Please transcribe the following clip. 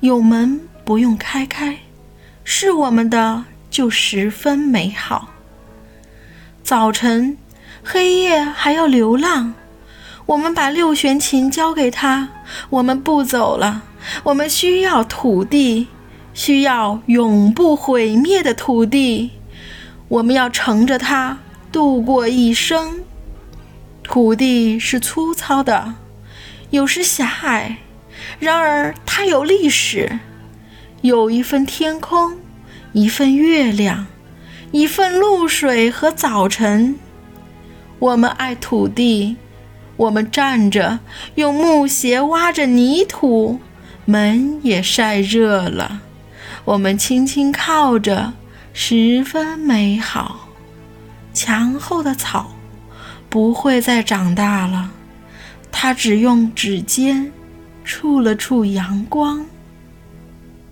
有门不用开开，是我们的就十分美好。早晨，黑夜还要流浪，我们把六弦琴交给他，我们不走了。我们需要土地，需要永不毁灭的土地。我们要乘着它度过一生。土地是粗糙的，有时狭隘。然而，它有历史，有一份天空，一份月亮，一份露水和早晨。我们爱土地，我们站着用木鞋挖着泥土，门也晒热了。我们轻轻靠着，十分美好。墙后的草不会再长大了，它只用指尖。触了触阳光。